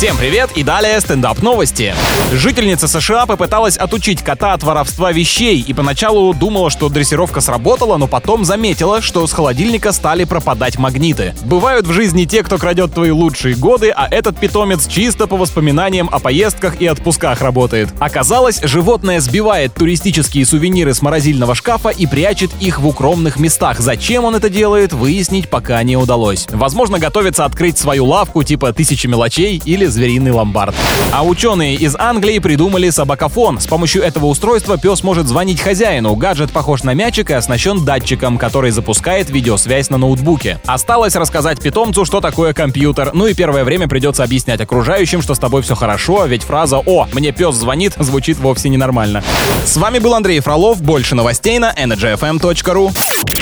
Всем привет и далее стендап новости. Жительница США попыталась отучить кота от воровства вещей и поначалу думала, что дрессировка сработала, но потом заметила, что с холодильника стали пропадать магниты. Бывают в жизни те, кто крадет твои лучшие годы, а этот питомец чисто по воспоминаниям о поездках и отпусках работает. Оказалось, животное сбивает туристические сувениры с морозильного шкафа и прячет их в укромных местах. Зачем он это делает, выяснить пока не удалось. Возможно, готовится открыть свою лавку типа «Тысячи мелочей» или «Звериный ломбард». А ученые из Англии придумали собакофон. С помощью этого устройства пес может звонить хозяину. Гаджет похож на мячик и оснащен датчиком, который запускает видеосвязь на ноутбуке. Осталось рассказать питомцу, что такое компьютер. Ну и первое время придется объяснять окружающим, что с тобой все хорошо, ведь фраза «О, мне пес звонит» звучит вовсе ненормально. С вами был Андрей Фролов. Больше новостей на energyfm.ru.